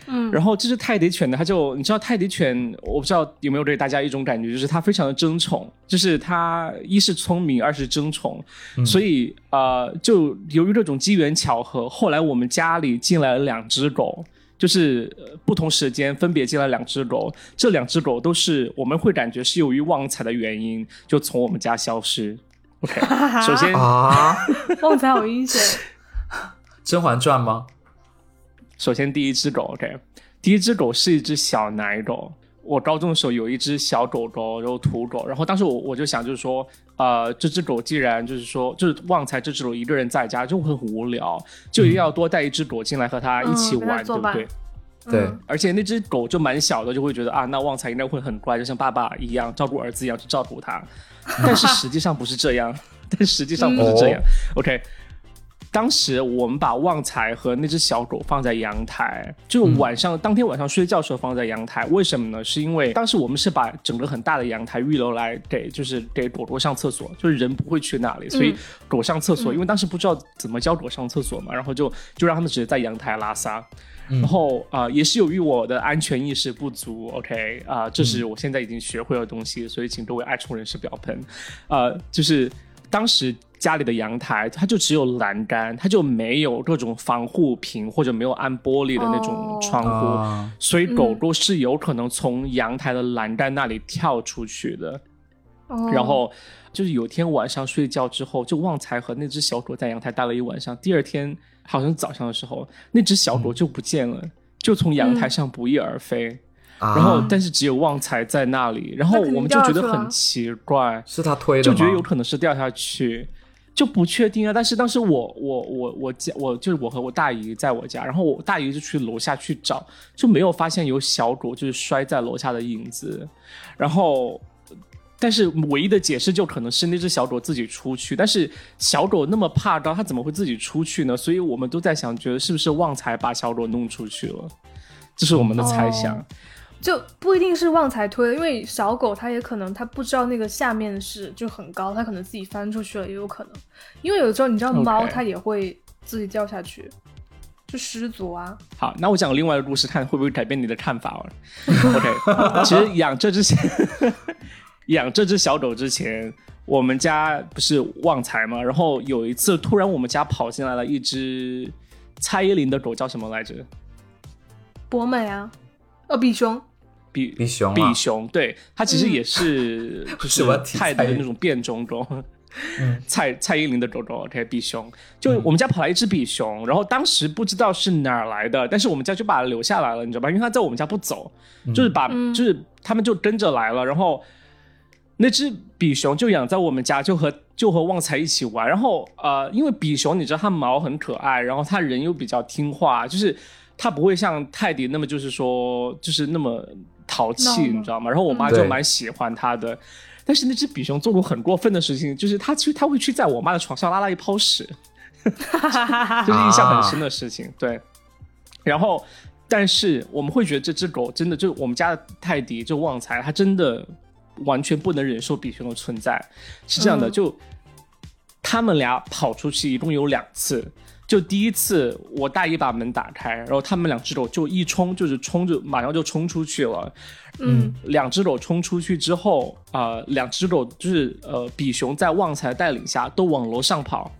嗯，然后这只泰迪犬呢，它就你知道泰迪犬，我不知道有没有给大家一种感觉，就是它非常的争宠，就是它一是聪明，二是争宠，所以呃，就由于这种机缘巧合，后来我们家里进来了两只狗。就是呃不同时间分别进来两只狗，这两只狗都是我们会感觉是由于旺财的原因，就从我们家消失。OK，首先啊，旺财好阴险。《甄嬛传》吗？首先第一只狗，OK，第一只狗是一只小奶狗。我高中的时候有一只小狗狗，然后土狗，然后当时我我就想，就是说，呃，这只狗既然就是说，就是旺财这只狗一个人在家就会很无聊，就一定要多带一只狗进来和它一起玩，对不对？对。而且那只狗就蛮小的，就会觉得啊，那旺财应该会很乖，就像爸爸一样照顾儿子一样去照顾它。但是实际上不是这样，但实际上不是这样。OK。当时我们把旺财和那只小狗放在阳台，就晚上当天晚上睡觉时候放在阳台。为什么呢？是因为当时我们是把整个很大的阳台预留来给，就是给狗狗上厕所，就是人不会去那里，所以狗上厕所。因为当时不知道怎么教狗上厕所嘛，然后就就让他们直接在阳台拉撒。然后啊，也是由于我的安全意识不足，OK 啊，这是我现在已经学会的东西，所以请各位爱宠人士不要喷。呃，就是当时。家里的阳台，它就只有栏杆，它就没有各种防护屏或者没有安玻璃的那种窗户，所以狗狗是有可能从阳台的栏杆那里跳出去的。然后就是有天晚上睡觉之后，就旺财和那只小狗在阳台待了一晚上。第二天好像早上的时候，那只小狗就不见了，就从阳台上不翼而飞。然后，但是只有旺财在那里，然后我们就觉得很奇怪，是他推的就觉得有可能是掉下去。就不确定啊，但是当时我我我我家我就是我和我大姨在我家，然后我大姨就去楼下去找，就没有发现有小狗就是摔在楼下的影子，然后但是唯一的解释就可能是那只小狗自己出去，但是小狗那么怕高，它怎么会自己出去呢？所以我们都在想，觉得是不是旺财把小狗弄出去了，这是我们的猜想。就不一定是旺财推的，因为小狗它也可能它不知道那个下面是就很高，它可能自己翻出去了也有可能。因为有的时候你知道猫它也会自己掉下去，就失足啊。好，那我讲另外一个故事，看会不会改变你的看法哦。OK，其实养这只 养这只小狗之前，我们家不是旺财吗？然后有一次突然我们家跑进来了一只蔡依林的狗，叫什么来着？博美啊，哦，比熊。比比熊，比熊，对，它其实也是 就是泰的那种变种狗，蔡蔡依林的狗狗，OK，比熊，就我们家跑来一只比熊，然后当时不知道是哪儿来的，但是我们家就把它留下来了，你知道吧？因为它在我们家不走，就是把就是他们就跟着来了，然后那只比熊就养在我们家，就和就和旺财一起玩，然后呃，因为比熊你知道它毛很可爱，然后它人又比较听话，就是它不会像泰迪那么就是说就是那么。淘气，你知道吗？然后我妈就蛮喜欢它的，但是那只比熊做过很过分的事情，就是它去，它会去在我妈的床上拉了一泡屎，就是印象很深的事情。对，然后，但是我们会觉得这只狗真的，就我们家的泰迪，就旺财，它真的完全不能忍受比熊的存在。是这样的，就他们俩跑出去一共有两次。就第一次，我大姨把门打开，然后他们两只狗就一冲，就是冲就马上就冲出去了。嗯，两只狗冲出去之后，啊，两只狗就是呃，比熊在旺财带领下都往楼上跑。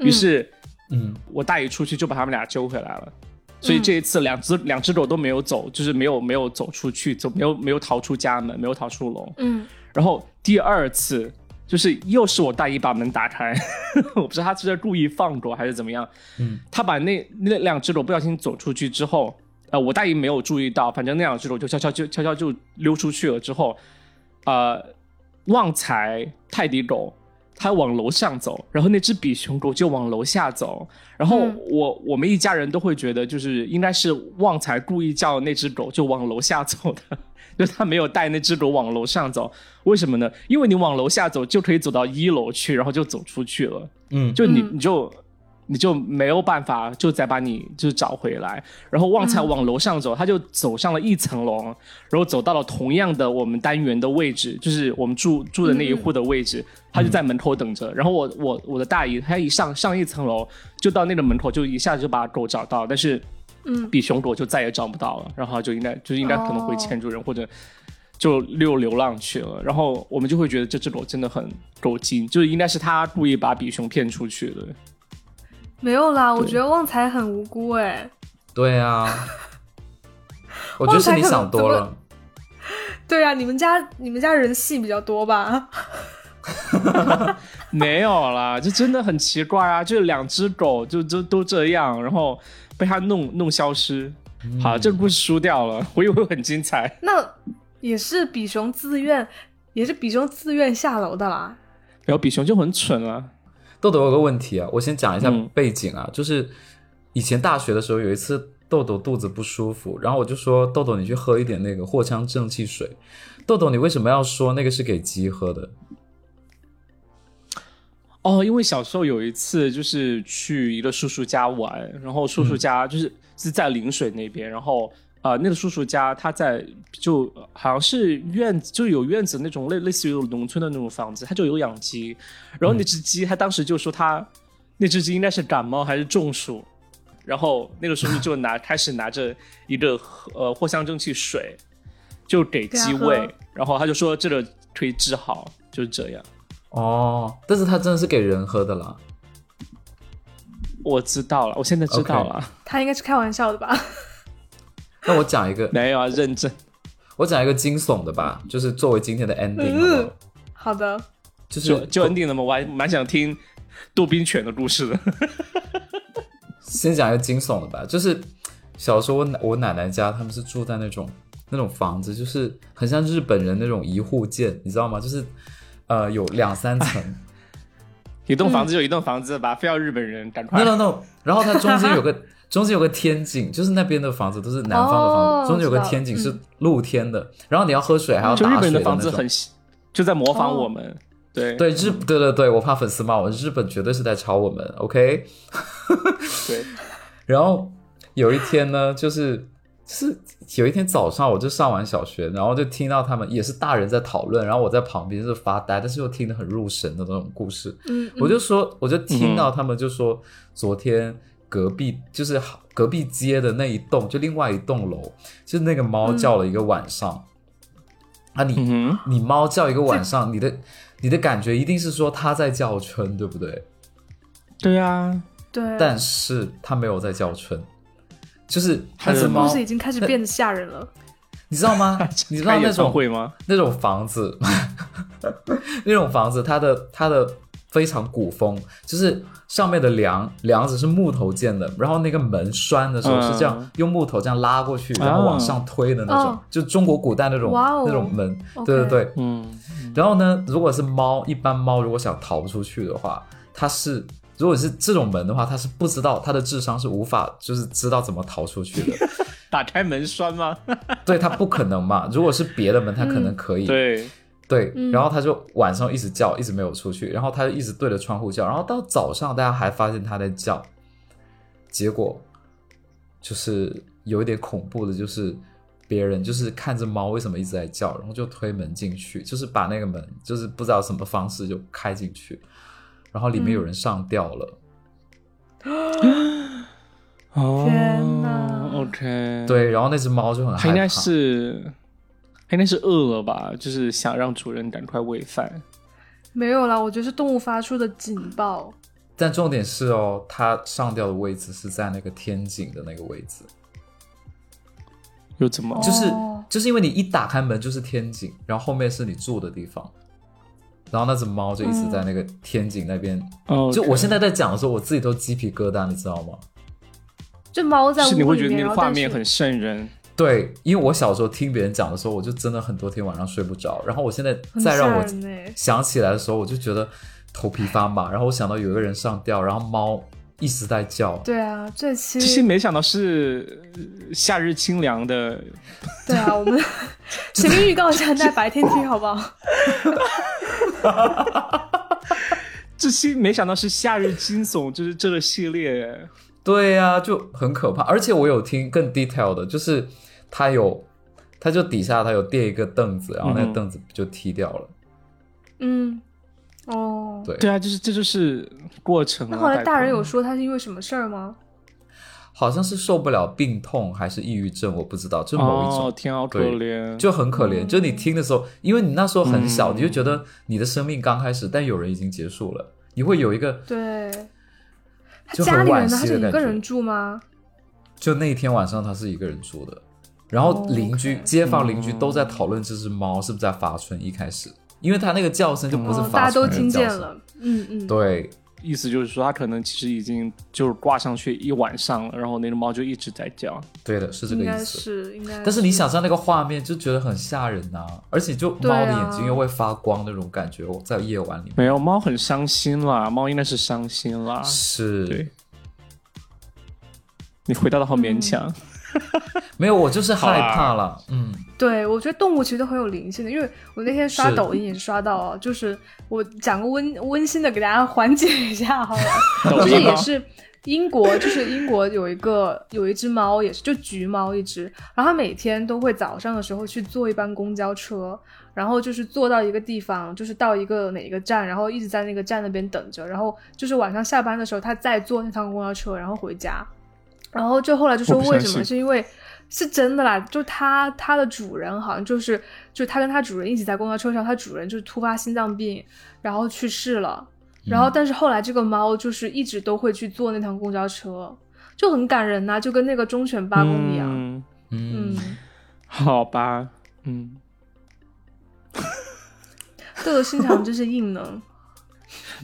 于是，嗯，我大姨出去就把他们俩揪回来了。所以这一次，两只两只狗都没有走，就是没有没有走出去，走没有没有逃出家门，没有逃出楼。嗯，然后第二次。就是又是我大姨把门打开，我不知道他是在故意放狗还是怎么样。嗯，他把那那两只狗不小心走出去之后，呃，我大姨没有注意到，反正那两只狗就悄悄就悄悄就溜出去了。之后，呃，旺财泰迪狗它往楼上走，然后那只比熊狗就往楼下走。然后我我们一家人都会觉得，就是应该是旺财故意叫那只狗就往楼下走的。就他没有带那只狗往楼上走，为什么呢？因为你往楼下走就可以走到一楼去，然后就走出去了。嗯，就你你就你就没有办法就再把你就找回来。然后旺财往楼上走，他就走上了一层楼，然后走到了同样的我们单元的位置，就是我们住住的那一户的位置，他就在门口等着。然后我我我的大姨，她一上上一层楼就到那个门口，就一下子就把狗找到，但是。嗯，比熊狗就再也找不到了，然后就应该就应该可能会牵住人或者就溜流浪去了，然后我们就会觉得这只狗真的很狗精，就是应该是他故意把比熊骗出去的。没有啦，我觉得旺财很无辜哎。对啊，我觉得是你想多了。对啊，你们家你们家人戏比较多吧？没有啦，就真的很奇怪啊，就两只狗就就都这样，然后。被他弄弄消失。好，这个故事输掉了，我以为很精彩。那也是比熊自愿，也是比熊自愿下楼的啦。然后比熊就很蠢啊。豆豆有个问题啊，我先讲一下背景啊，就是以前大学的时候有一次豆豆肚子不舒服，然后我就说豆豆你去喝一点那个藿香正气水。豆豆你为什么要说那个是给鸡喝的？哦，因为小时候有一次就是去一个叔叔家玩，然后叔叔家就是是在陵水那边，然后呃那个叔叔家他在就好像是院子，就有院子那种类类似于农村的那种房子，他就有养鸡，然后那只鸡他当时就说他那只鸡应该是感冒还是中暑，然后那个叔叔就拿 开始拿着一个呃藿香正气水就给鸡喂，然后他就说这个可以治好，就是这样。哦，但是他真的是给人喝的啦。我知道了，我现在知道了。他应该是开玩笑的吧？那我讲一个，没有啊，认真。我讲一个惊悚的吧，就是作为今天的 ending。嗯，好的。就是就 ending 了吗？我还蛮想听杜宾犬的故事的。先讲一个惊悚的吧，就是小时候我奶我奶奶家，他们是住在那种那种房子，就是很像日本人那种一户建，你知道吗？就是。呃，有两三层，一栋房子就一栋房子吧，非要日本人赶快。no no no，然后它中间有个中间有个天井，就是那边的房子都是南方的房子，中间有个天井是露天的，然后你要喝水还要打水。日本的房子很就在模仿我们，对对日对对对，我怕粉丝骂我，日本绝对是在抄我们，OK？对，然后有一天呢，就是。是有一天早上，我就上完小学，然后就听到他们也是大人在讨论，然后我在旁边是发呆，但是又听得很入神的那种故事。嗯，我就说，我就听到他们就说，昨天隔壁就是隔壁街的那一栋，就另外一栋楼，就是那个猫叫了一个晚上。啊，你你猫叫一个晚上，你的你的感觉一定是说它在叫春，对不对？对啊，对。但是它没有在叫春。就是那只猫已经开始变得吓人了，你知道吗？你知道那种会吗？那种房子，那种房子，它的它的非常古风，就是上面的梁梁子是木头建的，然后那个门栓的时候是这样用木头这样拉过去，然后往上推的那种，就中国古代那种那种门，对对对，嗯。然后呢，如果是猫，一般猫如果想逃出去的话，它是。如果是这种门的话，它是不知道，它的智商是无法就是知道怎么逃出去的。打开门栓吗？对它不可能嘛。如果是别的门，它可能可以。对对，然后他就晚上一直叫，一直没有出去，然后他就一直对着窗户叫，然后到早上大家还发现他在叫，结果就是有一点恐怖的，就是别人就是看着猫为什么一直在叫，然后就推门进去，就是把那个门就是不知道什么方式就开进去。然后里面有人上吊了，天哪！OK，对，然后那只猫就很害怕，应该是，应该是饿了吧，就是想让主人赶快喂饭。没有啦，我觉得是动物发出的警报。但重点是哦，它上吊的位置是在那个天井的那个位置，又怎么？就是就是因为你一打开门就是天井，然后后面是你住的地方。然后那只猫就一直在那个天井那边，就我现在在讲的时候，我自己都鸡皮疙瘩，你知道吗？这猫在屋里面，你会觉得那个画面很瘆人。对，因为我小时候听别人讲的时候，我就真的很多天晚上睡不着。然后我现在再让我想起来的时候，我就觉得头皮发麻。然后我想到有一个人上吊，然后猫一直在叫。对啊，这期这期没想到是夏日清凉的。对啊，我们 前面预告一下，在白天听好不好？哈哈哈哈哈！这期没想到是夏日惊悚，就是这个系列。对呀，就很可怕。而且我有听更 detail 的，就是他有，他就底下他有垫一个凳子，然后那个凳子就踢掉了。嗯，哦，对对啊，就是这就是过程。那后来大人有说他是因为什么事儿吗？好像是受不了病痛还是抑郁症，我不知道，就某一种，天好可怜，就很可怜。就你听的时候，因为你那时候很小，你就觉得你的生命刚开始，但有人已经结束了，你会有一个对。他家里人他是一个人住吗？就那一天晚上他是一个人住的，然后邻居、街坊邻居都在讨论这只猫是不是在发春。一开始，因为它那个叫声就不是发春，大家都听见了。嗯嗯，对。意思就是说，它可能其实已经就是挂上去一晚上了，然后那只猫就一直在叫。对的，是这个应该意思。是应该。但是你想象那个画面，就觉得很吓人呐、而且就猫的眼睛又会发光那种感觉，在夜晚里面没有猫很伤心啦，猫应该是伤心啦。是对，你回答的好勉强。没有，我就是害怕了。嗯，对，我觉得动物其实都很有灵性的，因为我那天刷抖音也是刷到啊，就是我讲个温温馨的给大家缓解一下好了，就是也是英国，就是英国有一个有一只猫，也是就橘猫一只，然后它每天都会早上的时候去坐一班公交车，然后就是坐到一个地方，就是到一个哪一个站，然后一直在那个站那边等着，然后就是晚上下班的时候，它再坐那趟公交车，然后回家。然后就后来就说为什么？是因为是真的啦，就它它的主人好像就是就它跟它主人一起在公交车上，它主人就是突发心脏病，然后去世了。然后但是后来这个猫就是一直都会去坐那趟公交车，就很感人呐、就跟那个忠犬八公一样。嗯，嗯嗯，好吧，嗯，豆豆心肠真是硬呢。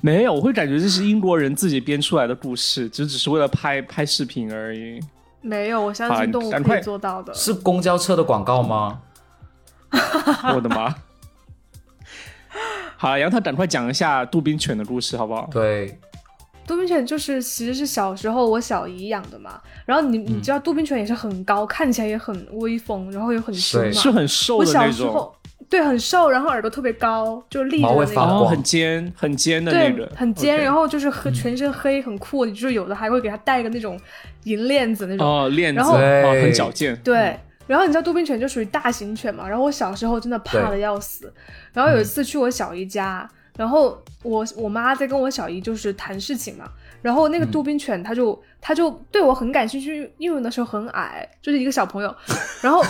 没有，我会感觉这是英国人自己编出来的故事，只只是为了拍拍视频而已。没有，我相信动物可以赶快做到的。是公交车的广告吗？我的妈！好了，杨涛，赶快讲一下杜宾犬的故事，好不好？对，杜宾犬就是其实是小时候我小姨养的嘛，然后你嗯你知道杜宾犬也是很高，看起来也很威风，然后又很凶对嘛。是很瘦我的那种，小时候对很瘦，然后耳朵特别高，就立着的那种。很尖，很尖的对那个，，很尖然后就是和，全身黑，很酷。就是有的还会给它戴个那种银链子那种。哦，链子，然后很矫健，对，然后你知道杜宾犬就属于大型犬嘛，然后我小时候真的怕的要死。然后有一次去我小姨家，然后我我妈在跟我小姨就是谈事情嘛，然后那个杜宾犬它就、它就对我很感兴趣，因为我那时候很矮，就是一个小朋友。然后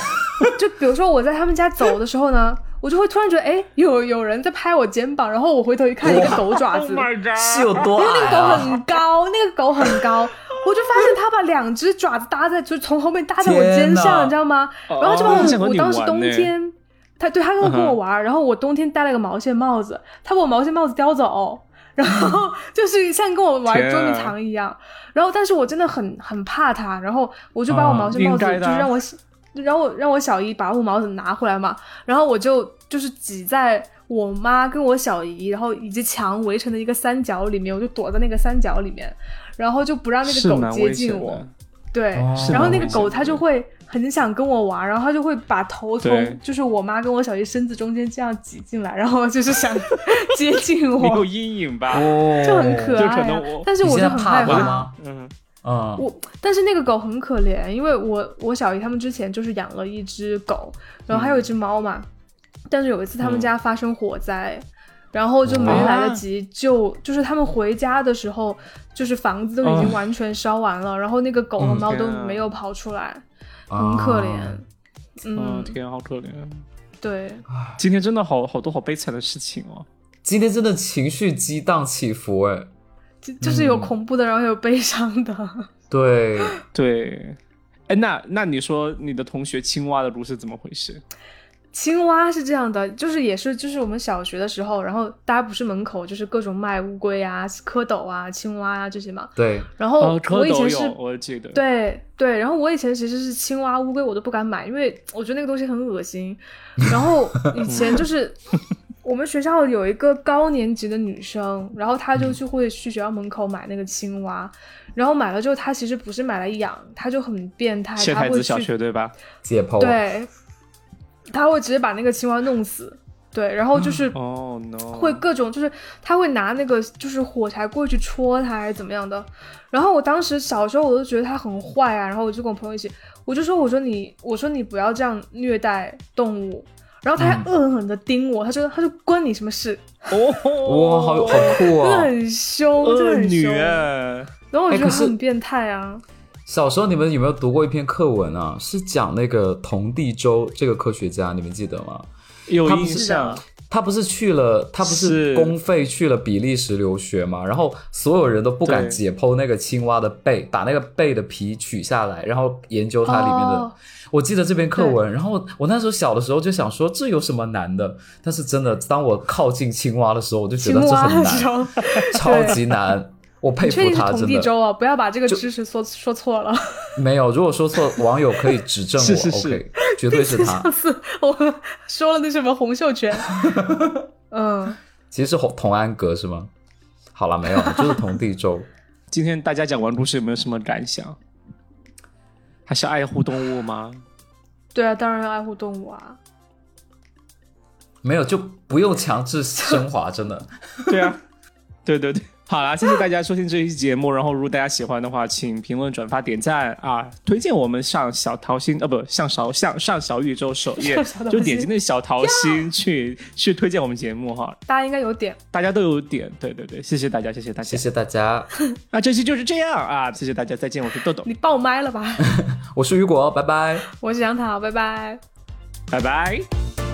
就比如说我在他们家走的时候呢，我就会突然觉得哎有有人在拍我肩膀，然后我回头一看，一个狗爪 Oh 子。是有多因为那个狗？很高，那个狗很高，我就发现它把两只爪子搭在，就从后面搭在我肩上，你知道吗？哦然后就把我，我当时冬天，它对它跟我跟我玩，然后我冬天戴了个毛线帽子，它把我毛线帽子叼走，然后就是像跟我玩捉迷藏一样。然后，但是我真的很很怕它，然后我就把我毛线帽子，就是让我让我让我小姨把我帽子拿回来嘛，然后我就就是挤在我妈跟我小姨，然后以及墙围成的一个三角里面，我就躲在那个三角里面，然后就不让那个狗接近我。。对，哦然后那个狗它就会很想跟我玩，然后他就会把头从就是我妈跟我小姨身子中间这样挤进来，然后就是想接近你有我，阴影吧？哦，就很可爱、啊。可能我。但是我就很害怕。嗯，啊，我但是那个狗很可怜，因为我我小姨他们之前就是养了一只狗，然后还有一只猫嘛，但是有一次他们家发生火灾。然后就没来得及救，就是他们回家的时候，就是房子都已经完全烧完了，然后那个狗和嗯。猫都没有跑出来，很可怜。啊嗯哦，，天，好可怜。对，今天真的好好多好悲惨的事情哦。今天真的情绪激荡起伏，哎，就就是有嗯恐怖的，然后有悲伤的。对，对，哎，那那你说你的同学青蛙的故事怎么回事？青蛙是这样的，就是也是就是我们小学的时候，然后大家不是门口就是各种卖乌龟啊、蝌蚪啊、青蛙啊这些嘛。对，然后哦，蝌蚪我以前是、有，我记得。对对，然后我以前其实是青蛙、乌龟我都不敢买，因为我觉得那个东西很恶心。然后以前就是 我们学校有一个高年级的女生，然后她就去会去学校门口买那个青蛙，然后买了之后，她其实不是买来养，她就很变态，她会去学对吧？解剖，，对，他会直接把那个青蛙弄死，对，然后就是哦、会各种，就是他会拿那个就是火柴过去戳他，还是怎么样的。然后我当时小时候我都觉得他很坏啊，然后我就跟我朋友一起，我就说我说你我说你不要这样虐待动物。然后他还嗯恶狠狠地盯我，他说他说关你什么事？哦，哇，好好酷真的哦！很凶，真的恶女很凶。哎，然后我觉得很变态啊。小时候你们有没有读过一篇课文啊？是讲那个童第周这个科学家，你们记得吗？有印象。他不是去了，他不是是公费去了比利时留学嘛？然后所有人都不敢解剖那个青蛙的背，把那个背的皮取下来，然后研究它里面的。哦我记得这篇课文，然后我那时候小的时候就想说，这有什么难的？但是真的，当我靠近青蛙的时候，我就觉得这很难，超级难。我佩服他，真的。州啊，不要把这个知识说说错了。没有，如果说错，网友可以指正我。是是是，绝对是他。上次我说了那什么洪秀全，嗯，其实是同同安阁是吗？好了，没有，就是同地州。今天大家讲完故事有没有什么感想？还是爱护动物吗？对啊，当然要爱护动物啊。没有，就不用强制升华，真的。对啊，对对对。好啦，谢谢大家收听这一期节目。然后，如果大家喜欢的话，请评论、转发、点赞啊！推荐我们上小桃心，呃，不，上小上上小宇宙首页，就点击那小桃心去去推荐我们节目哈。大家应该有点，大家都有点，对对对，谢谢大家，谢谢大家，谢谢大家。那这期就是这样啊，谢谢大家，再见，我是豆豆。你爆麦了吧？我是雨果，拜拜。我是杨桃，拜拜，拜拜。